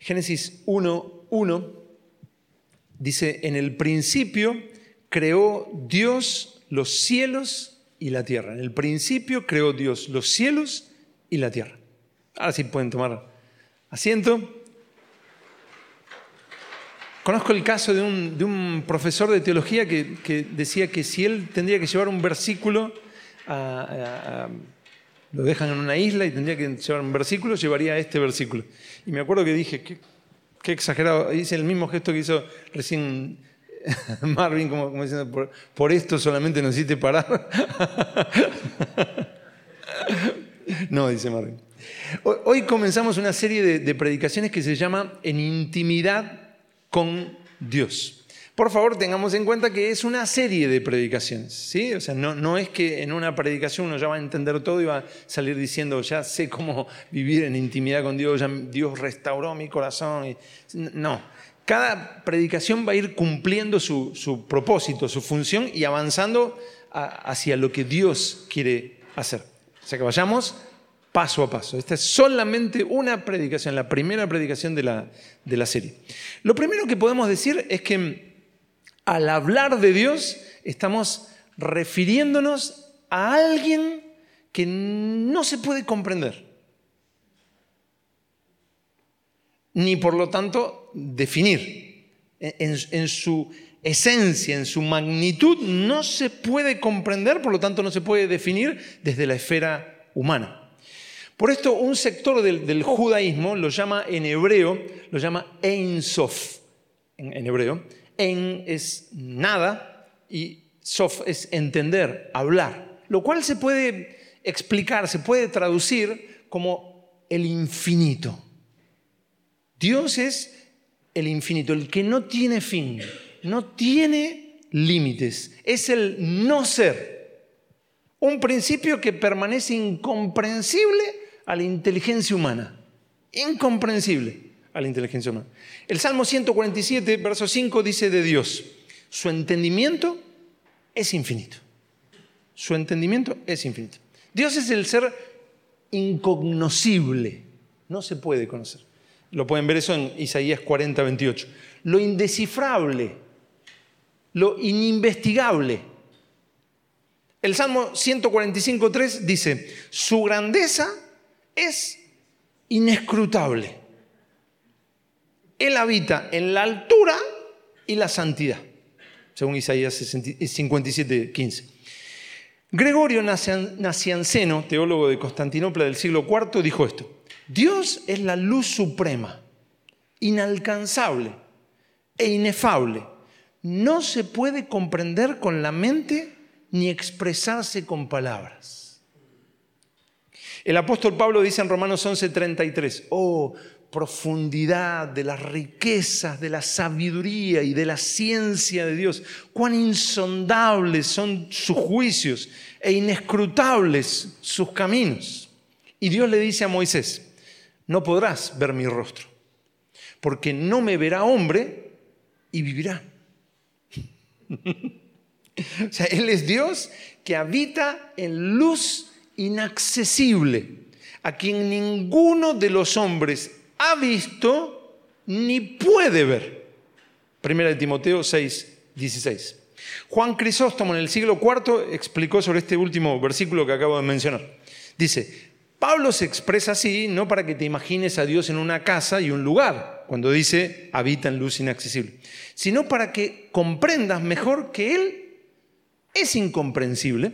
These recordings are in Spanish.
Génesis 1, 1 dice, en el principio creó Dios los cielos y la tierra. En el principio creó Dios los cielos y la tierra. Ahora sí pueden tomar asiento. Conozco el caso de un, profesor de teología que, decía que si él tendría que llevar un versículo, lo dejan en una isla y tendría que llevar un versículo, llevaría este versículo. Y me acuerdo que dije, qué, exagerado, hice el mismo gesto que hizo recién Marvin, como, diciendo, por, esto solamente nos hiciste parar. no, dice Marvin. Hoy comenzamos una serie de predicaciones que se llama En intimidad con Dios. Por favor, tengamos en cuenta que es una serie de predicaciones, ¿sí? O sea, no, es que en una predicación uno ya va a entender todo y va a salir diciendo, ya sé cómo vivir en intimidad con Dios, ya Dios restauró mi corazón. No, cada predicación va a ir cumpliendo su, su propósito, su función y avanzando hacia lo que Dios quiere hacer. O sea, que vayamos paso a paso. Esta es solamente una predicación, la primera predicación de la, de la serie. Lo primero que podemos decir es que al hablar de Dios estamos refiriéndonos a alguien que no se puede comprender, ni por lo tanto definir. En, su esencia, en su magnitud, no se puede comprender, por lo tanto no se puede definir desde la esfera humana. Por esto un sector del, judaísmo lo llama en hebreo, lo llama Ein Sof, en, hebreo. Ein es nada y Sof es entender, hablar, lo cual se puede explicar, se puede traducir como el infinito. Dios es el infinito, el que no tiene fin, no tiene límites, es el no ser. Un principio que permanece incomprensible a la inteligencia humana. Incomprensible a la inteligencia humana. El Salmo 147, verso 5 dice de Dios, su entendimiento es infinito. Su entendimiento es infinito. Dios es el ser incognoscible, no se puede conocer. Lo pueden ver eso en Isaías 40, 28. Lo indescifrable, lo ininvestigable. El Salmo 145, 3 dice, su grandeza es inescrutable. Él habita en la altura y la santidad, según Isaías 57, 15. Gregorio Nacianceno, teólogo de Constantinopla del siglo IV, dijo esto. Dios es la luz suprema, inalcanzable e inefable. No se puede comprender con la mente ni expresarse con palabras. El apóstol Pablo dice en Romanos 11:33, oh, profundidad de las riquezas, de la sabiduría y de la ciencia de Dios, cuán insondables son sus juicios e inescrutables sus caminos. Y Dios le dice a Moisés, no podrás ver mi rostro, porque no me verá hombre y vivirá. o sea, Él es Dios que habita en luz inaccesible, a quien ninguno de los hombres ha visto ni puede ver. Primera de Timoteo 6, 16. Juan Crisóstomo en el siglo IV explicó sobre este último versículo que acabo de mencionar. Dice, Pablo se expresa así no para que te imagines a Dios en una casa y un lugar, cuando dice habita en luz inaccesible, sino para que comprendas mejor que Él es incomprensible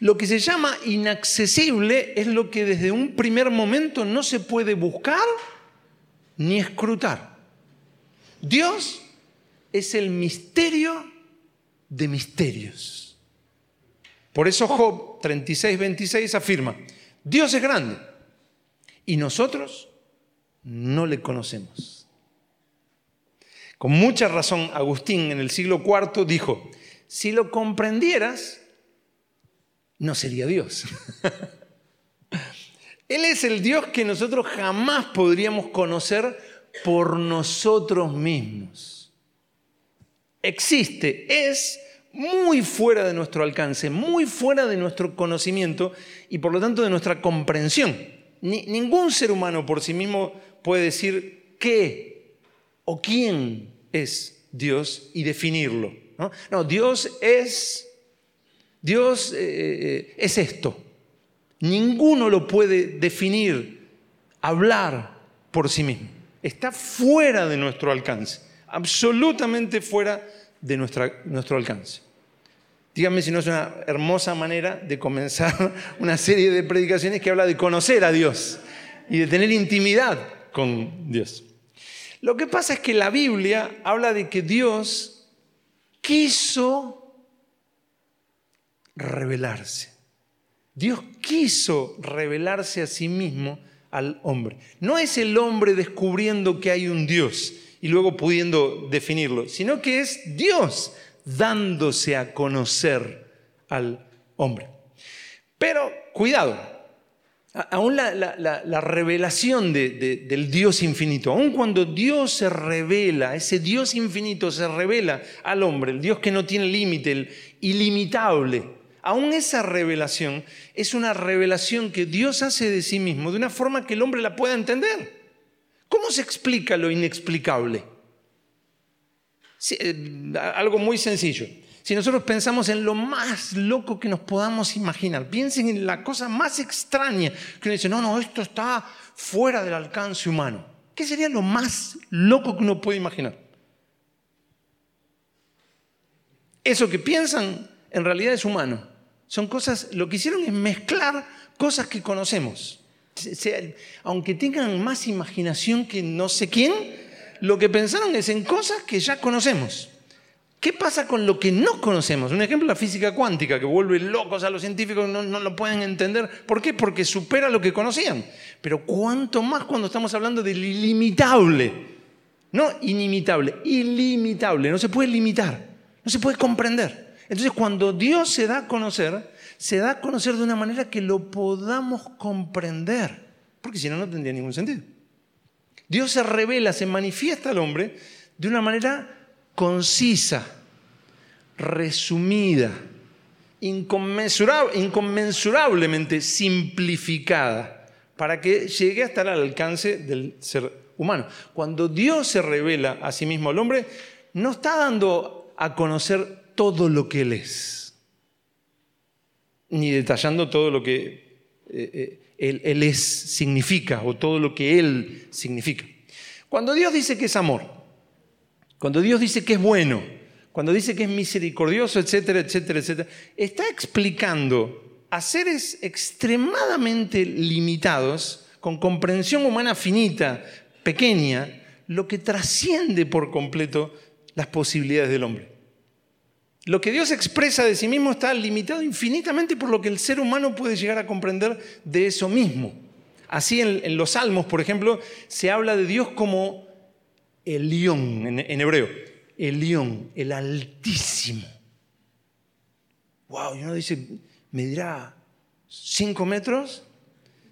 lo que se llama inaccesible es lo que desde un primer momento no se puede buscar ni escrutar. Dios es el misterio de misterios. Por eso Job 36, 26 afirma, Dios es grande y nosotros no le conocemos. Con mucha razón, Agustín en el siglo IV dijo, si lo comprendieras, no sería Dios. Él es el Dios que nosotros jamás podríamos conocer por nosotros mismos. Existe, es muy fuera de nuestro alcance, muy fuera de nuestro conocimiento y por lo tanto de nuestra comprensión. ningún ser humano por sí mismo puede decir qué o quién es Dios y definirlo. No, Dios es, Dios eh, eh, es esto. Ninguno lo puede definir, hablar por sí mismo. Está fuera de nuestro alcance, absolutamente fuera de nuestro alcance. Díganme si no es una hermosa manera de comenzar una serie de predicaciones que habla de conocer a Dios y de tener intimidad con Dios. Lo que pasa es que la Biblia habla de que Dios quiso revelarse. Dios quiso revelarse a sí mismo al hombre. No es el hombre descubriendo que hay un Dios y luego pudiendo definirlo, sino que es Dios dándose a conocer al hombre. Pero cuidado, aún la, revelación del Dios infinito, aun cuando Dios se revela, ese Dios infinito se revela al hombre, el Dios que no tiene límite, el ilimitable, aún esa revelación es una revelación que Dios hace de sí mismo de una forma que el hombre la pueda entender. ¿Cómo se explica lo inexplicable? Eh, algo muy sencillo. Si nosotros pensamos en lo más loco que nos podamos imaginar, piensen en la cosa más extraña que uno dice, no, no, esto está fuera del alcance humano. ¿Qué sería lo más loco que uno puede imaginar? Eso que piensan en realidad es humano. Son cosas, lo que hicieron es mezclar cosas que conocemos. aunque tengan más imaginación que no sé quién, lo que pensaron es en cosas que ya conocemos. ¿Qué pasa con lo que no conocemos? Un ejemplo, la física cuántica, que vuelve locos a los científicos, no, lo pueden entender. ¿Por qué? Porque supera lo que conocían. Pero cuánto más cuando estamos hablando del ilimitable. No inimitable, ilimitable. No se puede limitar, no se puede comprender. Entonces, cuando Dios se da a conocer, se da a conocer de una manera que lo podamos comprender. Porque si no, no tendría ningún sentido. Dios se revela, se manifiesta al hombre de una manera concisa, resumida, inconmensurablemente simplificada, para que llegue hasta el alcance del ser humano. Cuando Dios se revela a sí mismo al hombre, no está dando a conocer todo lo que Él es, ni detallando todo lo que eh, eh, él, es, significa o todo lo que Él significa. Cuando Dios dice que es amor, cuando Dios dice que es bueno, cuando dice que es misericordioso, etcétera, etcétera, etcétera, está explicando a seres extremadamente limitados, con comprensión humana finita, pequeña, lo que trasciende por completo las posibilidades del hombre. Lo que Dios expresa de sí mismo está limitado infinitamente por lo que el ser humano puede llegar a comprender de eso mismo. Así en, los Salmos, por ejemplo, se habla de Dios como el león en, hebreo, el león, el altísimo. Wow, y uno dice, ¿medirá 5 metros?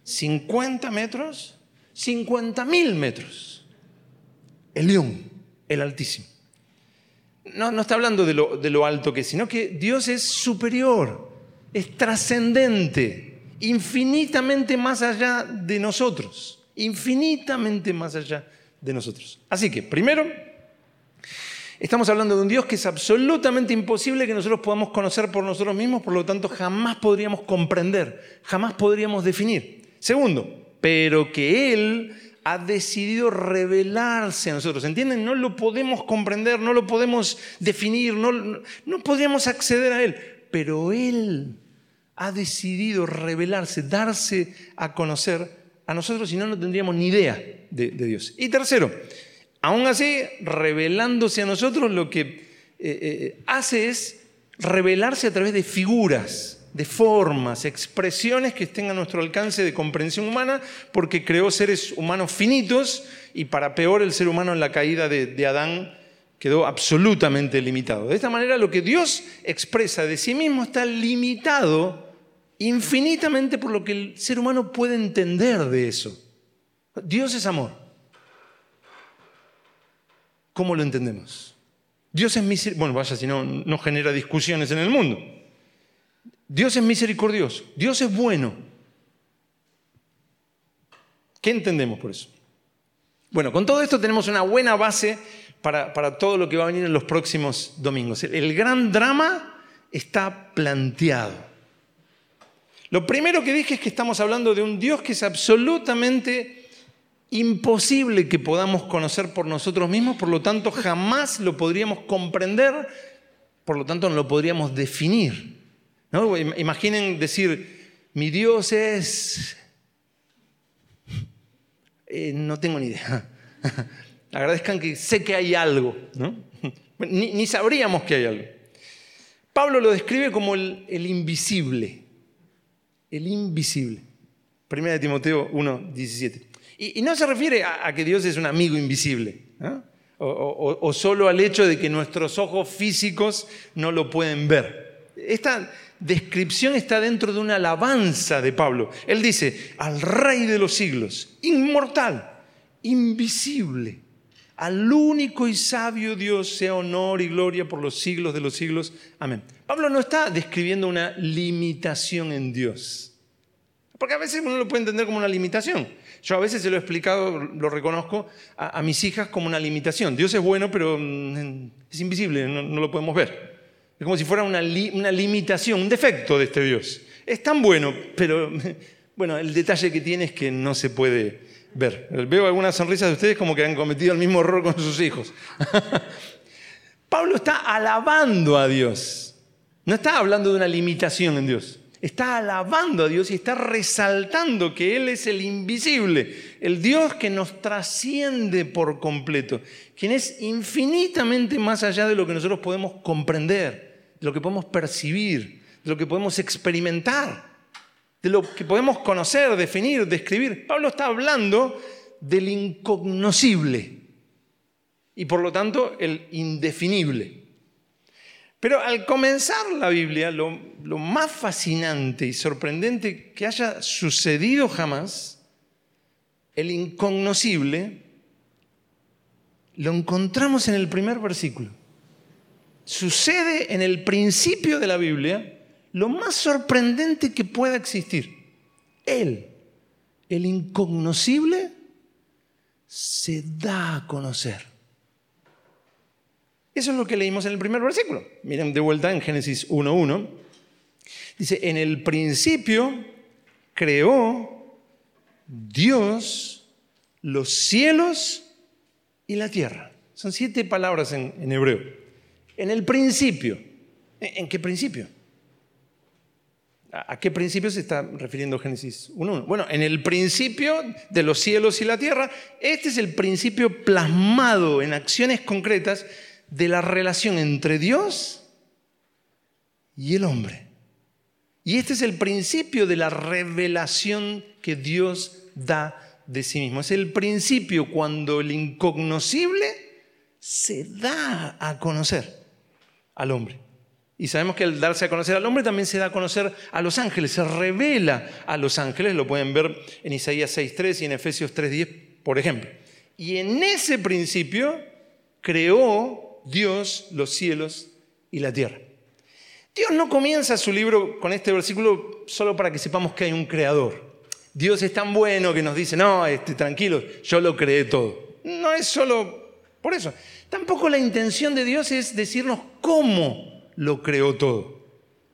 ¿50 metros? ¿50 mil metros? El león, el altísimo no, está hablando de lo, de lo alto que es, sino que Dios es superior, es trascendente, infinitamente más allá de nosotros, infinitamente más allá de nosotros. Así que, primero, estamos hablando de un Dios que es absolutamente imposible que nosotros podamos conocer por nosotros mismos, por lo tanto jamás podríamos comprender, jamás podríamos definir. Segundo, pero que Él ha decidido revelarse a nosotros. ¿Entienden? No lo podemos comprender, no lo podemos definir, no, no acceder a Él, pero Él ha decidido revelarse, darse a conocer a nosotros y no, no tendríamos ni idea de, Dios. Y tercero, aún así, revelándose a nosotros, lo que eh, eh, hace es revelarse a través de figuras de formas, expresiones que estén a nuestro alcance de comprensión humana, porque creó seres humanos finitos y para peor el ser humano en la caída de, Adán quedó absolutamente limitado. De esta manera lo que Dios expresa de sí mismo está limitado infinitamente por lo que el ser humano puede entender de eso. Dios es amor. ¿Cómo lo entendemos? Dios es misericordia. Bueno, vaya, si no, no genera discusiones en el mundo. Dios es misericordioso, Dios es bueno. ¿Qué entendemos por eso? Bueno, con todo esto tenemos una buena base para, para todo lo que va a venir en los próximos domingos. El gran drama está planteado. Lo primero que dije es que estamos hablando de un Dios que es absolutamente imposible que podamos conocer por nosotros mismos, por lo tanto jamás lo podríamos comprender, por lo tanto no lo podríamos definir. ¿No? Imaginen decir, mi Dios es... Eh, no tengo ni idea. Agradezcan que sé que hay algo, ¿no? ni, sabríamos que hay algo. Pablo lo describe como el, invisible, el invisible. Primera de Timoteo 1, 17. Y, no se refiere a, que Dios es un amigo invisible, o, solo al hecho de que nuestros ojos físicos no lo pueden ver. Esta descripción está dentro de una alabanza de Pablo. Él dice, al Rey de los siglos, inmortal, invisible, al único y sabio Dios sea honor y gloria por los siglos de los siglos. Amén. Pablo no está describiendo una limitación en Dios. Porque a veces uno lo puede entender como una limitación. Yo a veces se lo he explicado, lo reconozco, a, mis hijas como una limitación. Dios es bueno, pero mm, es invisible, no, lo podemos ver. Es como si fuera una, una limitación, un defecto de este Dios. Es tan bueno, pero bueno, el detalle que tiene es que no se puede ver. Veo algunas sonrisas de ustedes como que han cometido el mismo error con sus hijos. Pablo está alabando a Dios. No está hablando de una limitación en Dios está alabando a Dios y está resaltando que Él es el invisible, el Dios que nos trasciende por completo, quien es infinitamente más allá de lo que nosotros podemos comprender, de lo que podemos percibir, de lo que podemos experimentar, de lo que podemos conocer, definir, describir. Pablo está hablando del incognoscible y por lo tanto el indefinible. Pero al comenzar la Biblia, lo, más fascinante y sorprendente que haya sucedido jamás, el incognoscible, lo encontramos en el primer versículo. Sucede en el principio de la Biblia lo más sorprendente que pueda existir. Él, el incognoscible, se da a conocer. Eso es lo que leímos en el primer versículo. Miren de vuelta en Génesis 1.1. Dice, en el principio creó Dios los cielos y la tierra. Son siete palabras en, hebreo. En el principio. ¿En, qué principio? ¿A, qué principio se está refiriendo Génesis 1.1? Bueno, en el principio de los cielos y la tierra, este es el principio plasmado en acciones concretas de la relación entre Dios y el hombre. Y este es el principio de la revelación que Dios da de sí mismo. Es el principio cuando el incognoscible se da a conocer al hombre. Y sabemos que al darse a conocer al hombre también se da a conocer a los ángeles, se revela a los ángeles, lo pueden ver en Isaías 6.3 y en Efesios 3.10, por ejemplo. Y en ese principio creó Dios los cielos y la tierra. Dios no comienza su libro con este versículo solo para que sepamos que hay un creador. Dios es tan bueno que nos dice, no, este, tranquilo, yo lo creé todo. No es solo por eso. Tampoco la intención de Dios es decirnos cómo lo creó todo.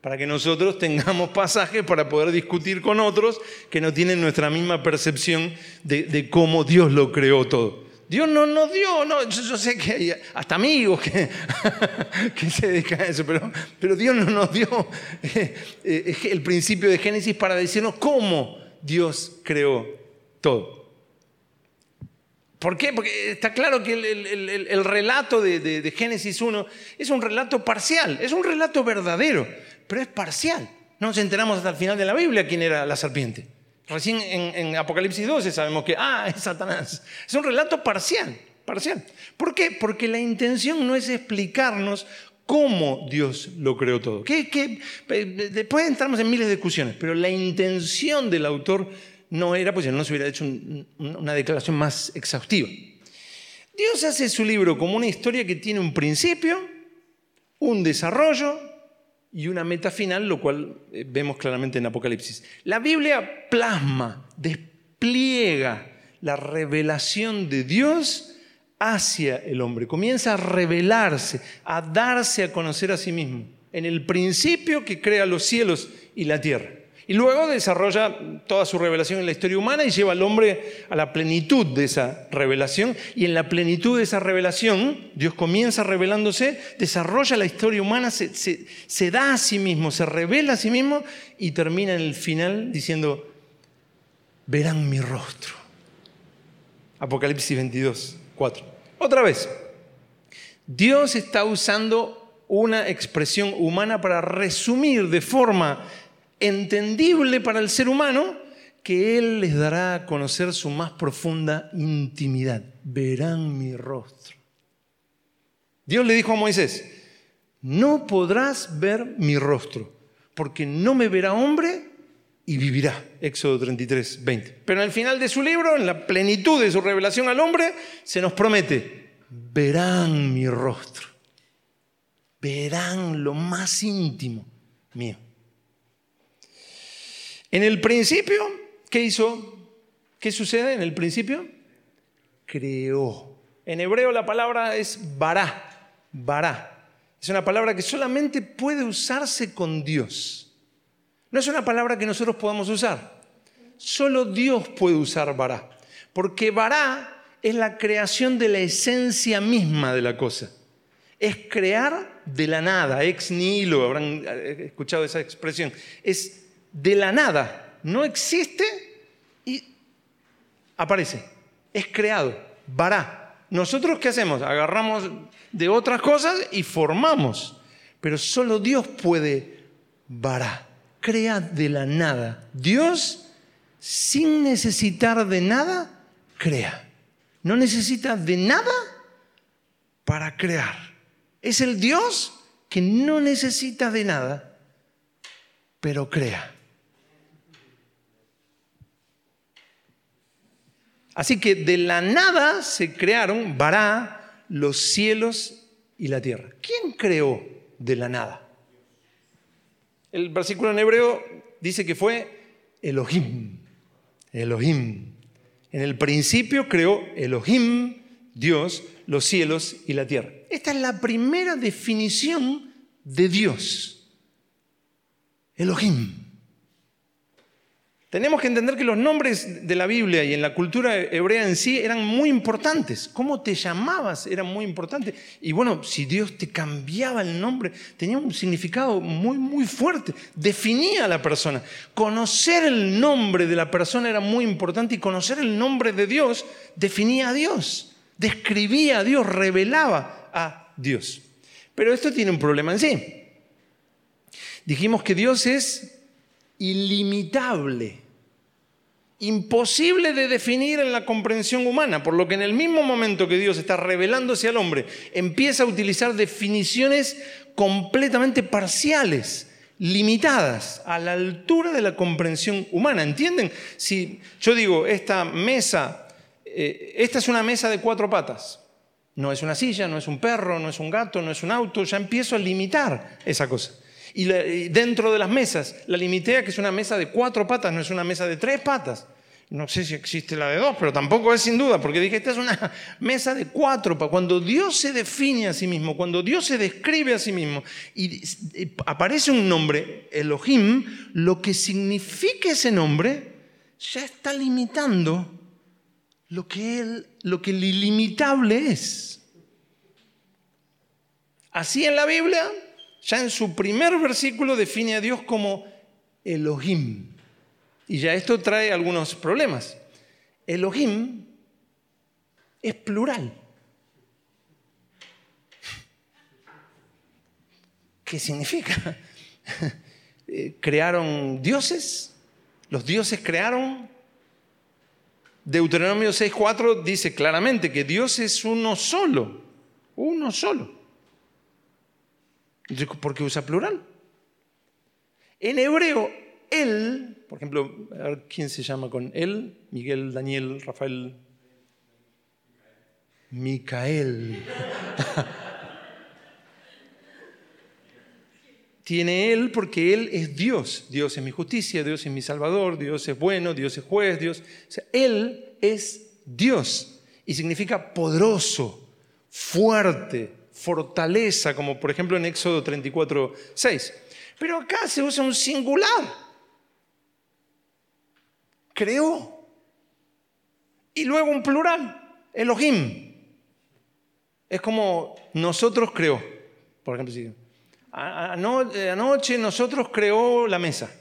Para que nosotros tengamos pasajes para poder discutir con otros que no tienen nuestra misma percepción de cómo Dios lo creó todo. Dios no nos dio, no, yo, sé que hay hasta amigos que, se dedican a eso, pero, pero Dios no nos dio eh, eh, el principio de Génesis para decirnos cómo Dios creó todo. ¿Por qué? Porque está claro que el, relato de, de, Génesis 1 es un relato parcial, es un relato verdadero, pero es parcial. No nos enteramos hasta el final de la Biblia quién era la serpiente. Recién en, Apocalipsis 12 sabemos que, ah, es Satanás. Es un relato parcial, parcial. ¿Por qué? Porque la intención no es explicarnos cómo Dios lo creó todo. después entramos en miles de discusiones, pero la intención del autor no era, pues no se hubiera hecho una declaración más exhaustiva. Dios hace su libro como una historia que tiene un principio, un desarrollo y una meta final, lo cual eh, vemos claramente en Apocalipsis. La Biblia plasma, despliega la revelación de Dios hacia el hombre. Comienza a revelarse, a darse a conocer a sí mismo. En el principio que crea los cielos y la tierra. Y luego desarrolla toda su revelación en la historia humana y lleva al hombre a la plenitud de esa revelación. Y en la plenitud de esa revelación, Dios comienza revelándose, desarrolla la historia humana, se, da a sí mismo, se revela a sí mismo y termina en el final diciendo, verán mi rostro. Apocalipsis 22, 4. Otra vez, Dios está usando una expresión humana para resumir de forma entendible para el ser humano que Él les dará a conocer su más profunda intimidad. Verán mi rostro. Dios le dijo a Moisés, no podrás ver mi rostro, porque no me verá hombre y vivirá. Éxodo 33, 20. Pero al final de su libro, en la plenitud de su revelación al hombre, se nos promete, verán mi rostro, verán lo más íntimo mío. En el principio, ¿qué hizo? ¿Qué sucede en el principio? Creó. En hebreo la palabra es bará, bará. Es una palabra que solamente puede usarse con Dios. No es una palabra que nosotros podamos usar. Solo Dios puede usar bará. Porque bará es la creación de la esencia misma de la cosa. Es crear de la nada, ex nihilo, habrán eh, escuchado esa expresión. Es de la nada, no existe y aparece, es creado, vará. Nosotros qué hacemos? Agarramos de otras cosas y formamos, pero solo Dios puede vará, crea de la nada. Dios, sin necesitar de nada, crea. No necesita de nada para crear. Es el Dios que no necesita de nada, pero crea. Así que de la nada se crearon, Bará, los cielos y la tierra. ¿Quién creó de la nada? El versículo en hebreo dice que fue Elohim. Elohim. En el principio creó Elohim, Dios, los cielos y la tierra. Esta es la primera definición de Dios. Elohim. Tenemos que entender que los nombres de la Biblia y en la cultura hebrea en sí eran muy importantes. Cómo te llamabas era muy importante. Y bueno, si Dios te cambiaba el nombre, tenía un significado muy, muy fuerte. Definía a la persona. Conocer el nombre de la persona era muy importante y conocer el nombre de Dios definía a Dios, describía a Dios, revelaba a Dios. Pero esto tiene un problema en sí. Dijimos que Dios es ilimitable, imposible de definir en la comprensión humana, por lo que en el mismo momento que Dios está revelándose al hombre, empieza a utilizar definiciones completamente parciales, limitadas, a la altura de la comprensión humana. ¿Entienden? Si yo digo, esta mesa, eh, esta es una mesa de cuatro patas, no es una silla, no es un perro, no es un gato, no es un auto, ya empiezo a limitar esa cosa. Y, dentro de las mesas, la limité a que es una mesa de cuatro patas, no es una mesa de tres patas. No sé si existe la de dos, pero tampoco es sin duda, porque dije, esta es una mesa de cuatro. Cuando Dios se define a sí mismo, cuando Dios se describe a sí mismo y aparece un nombre, Elohim, lo que significa ese nombre ya está limitando lo que, él, lo que el ilimitable es. Así en la Biblia ya en su primer versículo define a Dios como Elohim. Y ya esto trae algunos problemas. Elohim es plural. ¿Qué significa? Eh, ¿Crearon dioses? ¿Los dioses crearon? Deuteronomio 6.4 dice claramente que Dios es uno solo, uno solo. ¿Por qué usa plural? En hebreo, él, por ejemplo, a ver, ¿quién se llama con él? Miguel, Daniel, Rafael. Micael. Tiene él porque él es Dios. Dios es mi justicia, Dios es mi salvador, Dios es bueno, Dios es juez, Dios. O él es Dios y significa poderoso, fuerte, fortaleza, como por ejemplo en Éxodo 34, 6. Pero acá se usa un singular. Creó. Y luego un plural, Elohim. Es como nosotros creó. Por ejemplo, si anoche nosotros creó la mesa.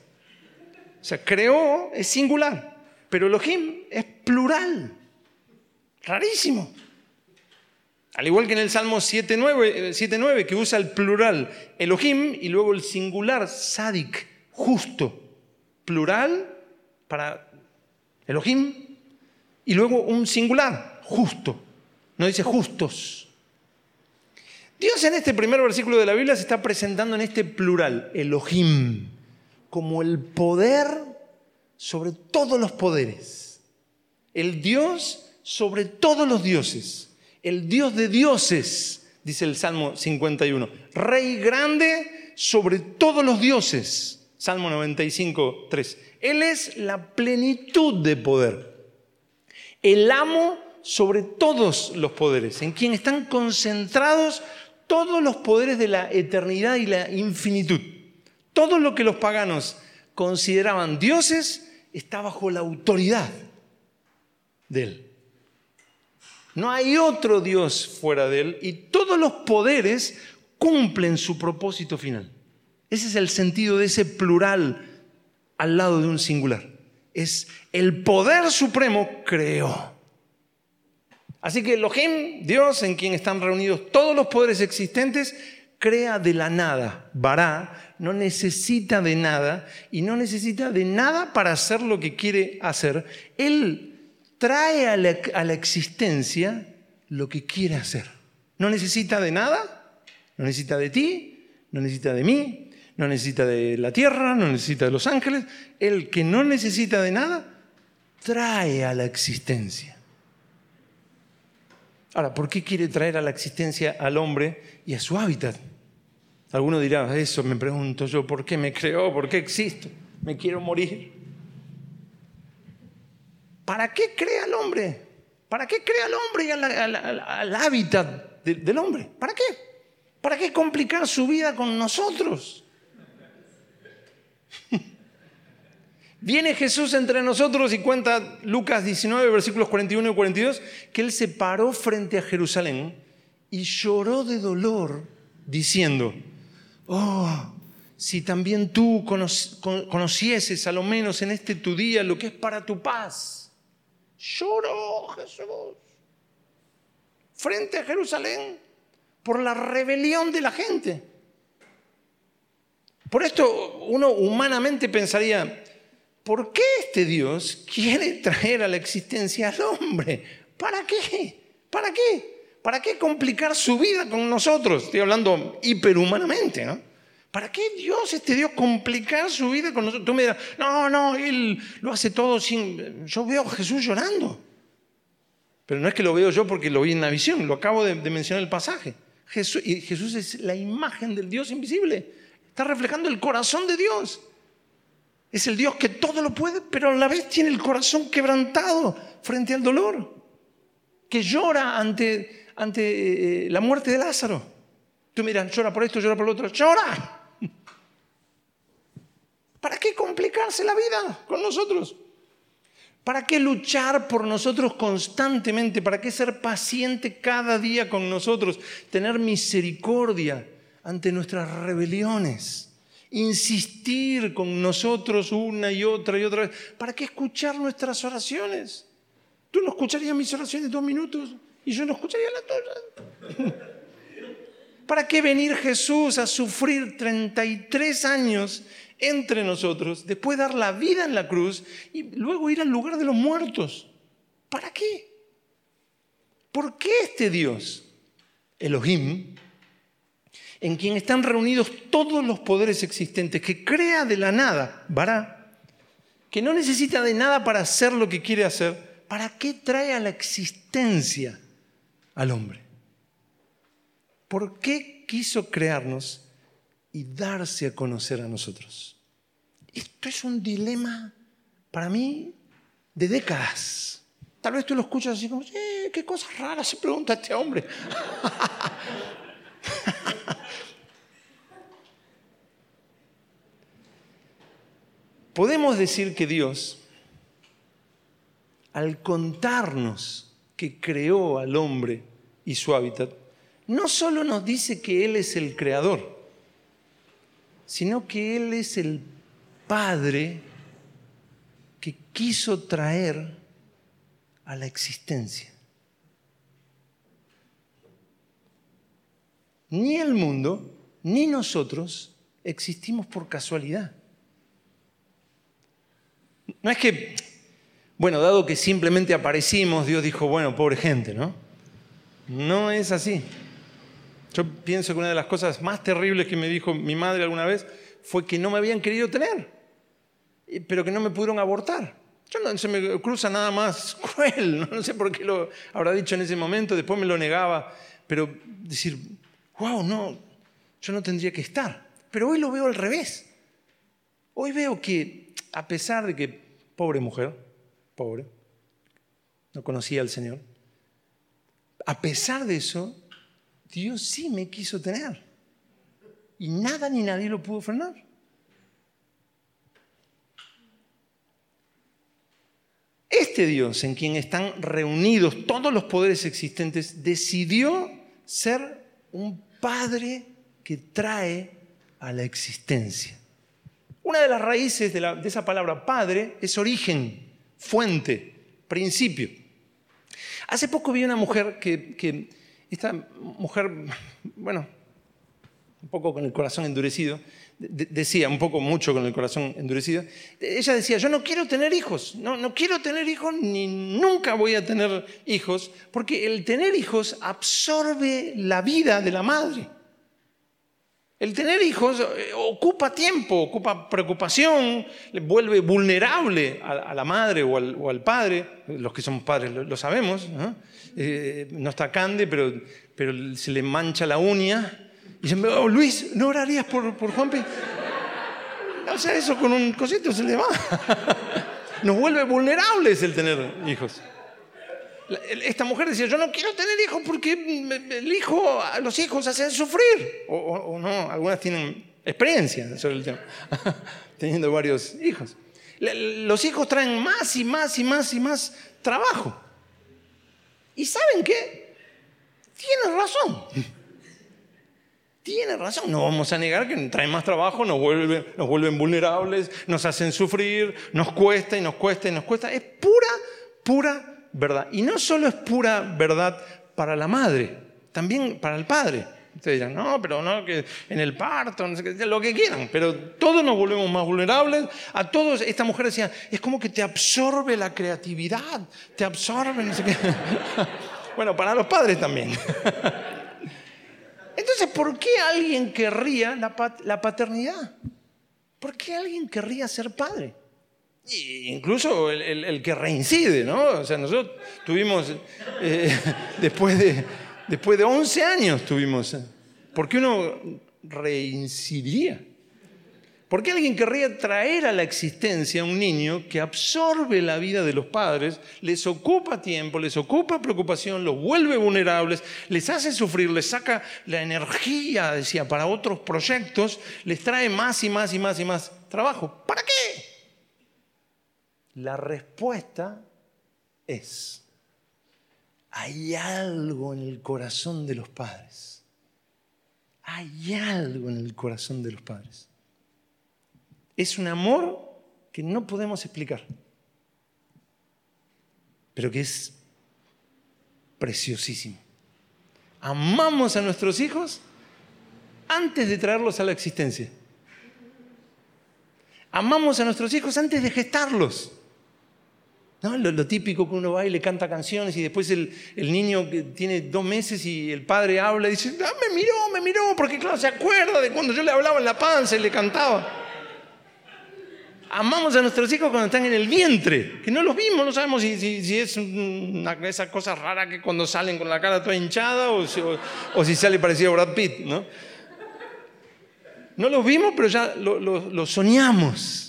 O sea, creó es singular, pero Elohim es plural. Rarísimo. Al igual que en el Salmo 7.9, que usa el plural Elohim y luego el singular Sadik, justo. Plural para Elohim y luego un singular, justo. No dice justos. Dios en este primer versículo de la Biblia se está presentando en este plural, Elohim, como el poder sobre todos los poderes. El Dios sobre todos los dioses. El Dios de dioses, dice el Salmo 51. Rey grande sobre todos los dioses. Salmo 95, 3. Él es la plenitud de poder. El amo sobre todos los poderes, en quien están concentrados todos los poderes de la eternidad y la infinitud. Todo lo que los paganos consideraban dioses está bajo la autoridad de Él. No hay otro Dios fuera de Él y todos los poderes cumplen su propósito final. Ese es el sentido de ese plural al lado de un singular. Es el poder supremo creó. Así que Elohim, Dios en quien están reunidos todos los poderes existentes, crea de la nada. Bará no necesita de nada y no necesita de nada para hacer lo que quiere hacer. Él trae a la, existencia lo que quiere hacer. No necesita de nada, no necesita de ti, no necesita de mí, no necesita de la tierra, no necesita de los ángeles. El que no necesita de nada, trae a la existencia. Ahora, ¿por qué quiere traer a la existencia al hombre y a su hábitat? Alguno dirá, eso me pregunto yo, ¿por qué me creó? ¿Por qué existo? Me quiero morir. ¿Para qué crea al hombre? ¿Para qué crea al hombre y al, hábitat del hombre? ¿Para qué? ¿Para qué complicar su vida con nosotros? Viene Jesús entre nosotros y cuenta Lucas 19, versículos 41 y 42, que él se paró frente a Jerusalén y lloró de dolor diciendo, oh, si también tú conocieses a lo menos en este tu día lo que es para tu paz. Lloró Jesús frente a Jerusalén por la rebelión de la gente. Por esto uno humanamente pensaría, ¿por qué este Dios quiere traer a la existencia al hombre? ¿Para qué? ¿Para qué? ¿Para qué complicar su vida con nosotros? Estoy hablando hiperhumanamente, ¿no? ¿Para qué Dios, este Dios, complicar su vida con nosotros? Tú me dirás, no, no, Él lo hace todo sin... Yo veo a Jesús llorando. Pero no es que lo veo yo porque lo vi en la visión, lo acabo de, mencionar el pasaje. Jesús es la imagen del Dios invisible. Está reflejando el corazón de Dios. Es el Dios que todo lo puede, pero a la vez tiene el corazón quebrantado frente al dolor, que llora ante, ante eh, la muerte de Lázaro. Tú miras, llora por esto, llora por lo otro, llora. ¿Para qué complicarse la vida con nosotros? ¿Para qué luchar por nosotros constantemente? ¿Para qué ser paciente cada día con nosotros? Tener misericordia ante nuestras rebeliones insistir con nosotros una y otra y otra vez. ¿Para qué escuchar nuestras oraciones? Tú no escucharías mis oraciones dos minutos y yo no escucharía la tuya. ¿Para qué venir Jesús a sufrir 33 años entre nosotros, después dar la vida en la cruz y luego ir al lugar de los muertos? ¿Para qué? ¿Por qué este Dios, Elohim, en quien están reunidos todos los poderes existentes, que crea de la nada, vará, que no necesita de nada para hacer lo que quiere hacer, ¿para qué trae a la existencia al hombre? ¿Por qué quiso crearnos y darse a conocer a nosotros? Esto es un dilema para mí de décadas. Tal vez tú lo escuchas así como, eh, qué cosas raras se pregunta este hombre. Podemos decir que Dios, al contarnos que creó al hombre y su hábitat, no solo nos dice que Él es el creador, sino que Él es el Padre que quiso traer a la existencia. Ni el mundo, ni nosotros existimos por casualidad. No es que, bueno, dado que simplemente aparecimos, Dios dijo, bueno, pobre gente, ¿no? No es así. Yo pienso que una de las cosas más terribles que me dijo mi madre alguna vez fue que no me habían querido tener, pero que no me pudieron abortar. Yo no se me cruza nada más cruel, no sé por qué lo habrá dicho en ese momento, después me lo negaba, pero decir, wow, no, yo no tendría que estar. Pero hoy lo veo al revés. Hoy veo que a pesar de que, pobre mujer, pobre, no conocía al Señor, a pesar de eso, Dios sí me quiso tener. Y nada ni nadie lo pudo frenar. Este Dios en quien están reunidos todos los poderes existentes decidió ser un Padre que trae a la existencia. Una de las raíces de, esa palabra Padre es origen, fuente, principio. Hace poco vi una mujer que esta mujer, bueno, un poco con el corazón endurecido, decía, un poco mucho con el corazón endurecido, ella decía, yo no quiero tener hijos, no, no quiero tener hijos ni nunca voy a tener hijos, porque el tener hijos absorbe la vida de la madre. El tener hijos eh, ocupa tiempo, ocupa preocupación, vuelve vulnerable a, la madre o al, padre. Los que somos padres lo, sabemos. ¿no? Eh, no está Cande, pero, pero se le mancha la uña. Y dicen, oh, Luis, ¿no orarías por, por Juanpi? O sea, eso con un cosito se le va. Nos vuelve vulnerables el tener hijos. Esta mujer decía, yo no quiero tener hijos porque el hijo, los hijos hacen sufrir. O, no, algunas tienen experiencia sobre el tema, teniendo varios hijos. Los hijos traen más y más y más y más trabajo. ¿Y saben qué? Tienen razón. Tienen razón. No vamos a negar que traen más trabajo, nos vuelven, nos vuelven vulnerables, nos hacen sufrir, nos cuesta y nos cuesta y nos cuesta. Es pura, pura verdad. Y no solo es pura verdad para la madre, también para el padre. Ustedes dirán, no, pero no, que en el parto, no sé qué, lo que quieran, pero todos nos volvemos más vulnerables. A todos, esta mujer decía, es como que te absorbe la creatividad, te absorbe, no sé qué. bueno, para los padres también. Entonces, ¿por qué alguien querría la paternidad? ¿Por qué alguien querría ser padre? incluso el, que reincide, ¿no? O sea, nosotros tuvimos, eh, después, de, después de 11 años tuvimos, ¿por qué uno reincidiría? ¿Por qué alguien querría traer a la existencia a un niño que absorbe la vida de los padres, les ocupa tiempo, les ocupa preocupación, los vuelve vulnerables, les hace sufrir, les saca la energía, decía, para otros proyectos, les trae más y más y más y más trabajo? ¿Para qué? La respuesta es, hay algo en el corazón de los padres. Hay algo en el corazón de los padres. Es un amor que no podemos explicar, pero que es preciosísimo. Amamos a nuestros hijos antes de traerlos a la existencia. Amamos a nuestros hijos antes de gestarlos. ¿No? Lo, típico que uno va y le canta canciones y después el, niño tiene dos meses y el padre habla y dice, ah, me miró, me miró, porque claro, se acuerda de cuando yo le hablaba en la panza y le cantaba. Amamos a nuestros hijos cuando están en el vientre, que no los vimos, no sabemos si, es una, esa cosa rara que cuando salen con la cara toda hinchada o si, sale parecido a Brad Pitt. ¿no? no los vimos, pero ya lo, lo soñamos.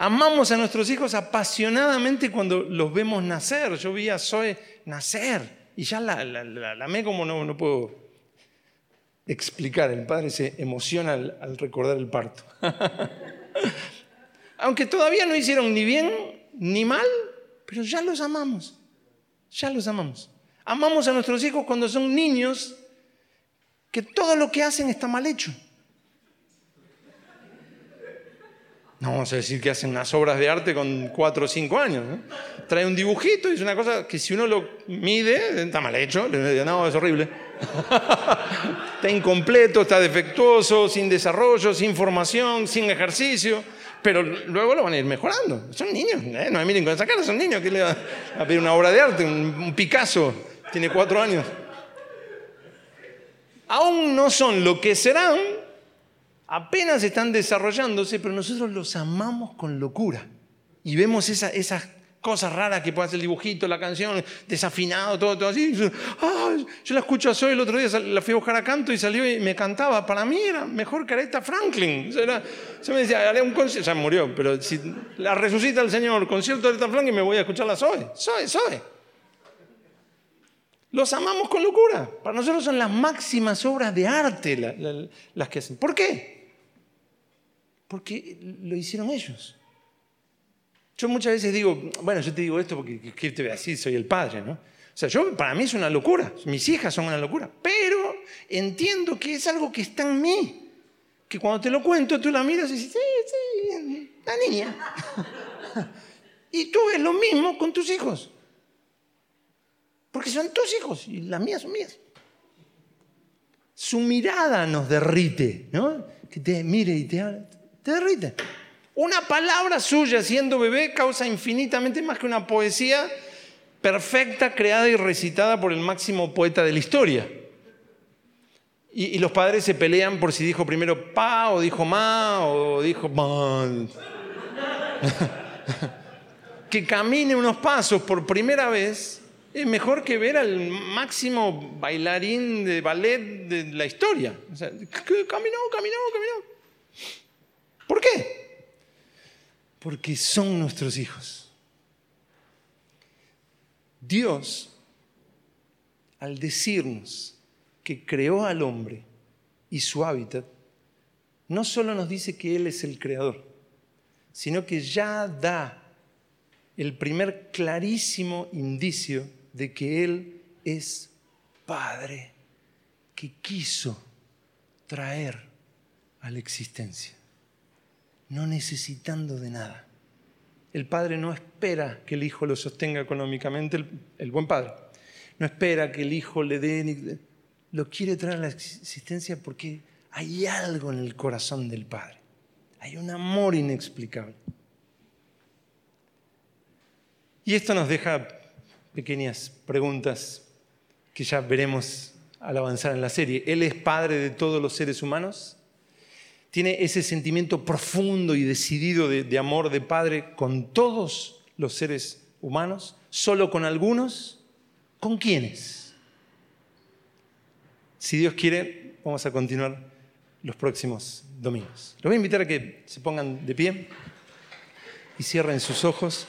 Amamos a nuestros hijos apasionadamente cuando los vemos nacer. Yo vi a Zoe nacer y ya la, la, amé como no, no, puedo explicar. El padre se emociona al recordar el parto. Aunque todavía no hicieron ni bien ni mal, pero ya los amamos. Ya los amamos. Amamos a nuestros hijos cuando son niños que todo lo que hacen está mal hecho. No vamos a decir que hacen unas obras de arte con cuatro o cinco años. Trae un dibujito y es una cosa que si uno lo mide, está mal hecho. No, es horrible. está incompleto, está defectuoso, sin desarrollo, sin formación, sin ejercicio. Pero luego lo van a ir mejorando. Son niños. ¿eh? No me miren con esa cara, son niños. ¿Qué le va a pedir una obra de arte? Un, Picasso. Tiene cuatro años. Aún no son lo que serán, apenas están desarrollándose, pero nosotros los amamos con locura. Y vemos esa, esas cosas raras que puede hacer el dibujito, la canción, desafinado, todo, todo así. yo la escucho a Zoe el otro día, la fui a buscar a canto y salió y me cantaba. Para mí era mejor que Aretha Franklin. Se me decía, haré un concierto, ya murió, pero si la resucita el Señor, concierto de Aretha Franklin, me voy a escuchar la. Zoe, Zoe. Los amamos con locura. Para nosotros son las máximas obras de arte las que hacen. ¿Por qué? Porque lo hicieron ellos. Yo muchas veces digo, bueno, yo te digo esto porque ¿qué te voy a decir? Soy el padre, ¿no? O sea, yo, para mí es una locura. Mis hijas son una locura. Pero entiendo que es algo que está en mí. Que cuando te lo cuento, tú la miras y dices, sí, sí, la niña. y tú ves lo mismo con tus hijos. Porque son tus hijos y las mías son mías. Su mirada nos derrite, ¿no? Que te mire y te habla te derrite. Una palabra suya siendo bebé causa infinitamente más que una poesía perfecta, creada y recitada por el máximo poeta de la historia. Y, los padres se pelean por si dijo primero pa o dijo ma o dijo ma. que camine unos pasos por primera vez es mejor que ver al máximo bailarín de ballet de la historia. O sea, caminó, caminó, caminó. ¿Por qué? Porque son nuestros hijos. Dios, al decirnos que creó al hombre y su hábitat, no solo nos dice que Él es el creador, sino que ya da el primer clarísimo indicio de que Él es Padre que quiso traer a la existencia no necesitando de nada. El padre no espera que el hijo lo sostenga económicamente, el, buen padre. No espera que el hijo le dé, lo quiere traer a la existencia porque hay algo en el corazón del padre. Hay un amor inexplicable. Y esto nos deja pequeñas preguntas que ya veremos al avanzar en la serie. ¿Él es padre de todos los seres humanos? Tiene ese sentimiento profundo y decidido de, amor de Padre con todos los seres humanos, solo con algunos, ¿con quiénes? Si Dios quiere, vamos a continuar los próximos domingos. Los voy a invitar a que se pongan de pie y cierren sus ojos.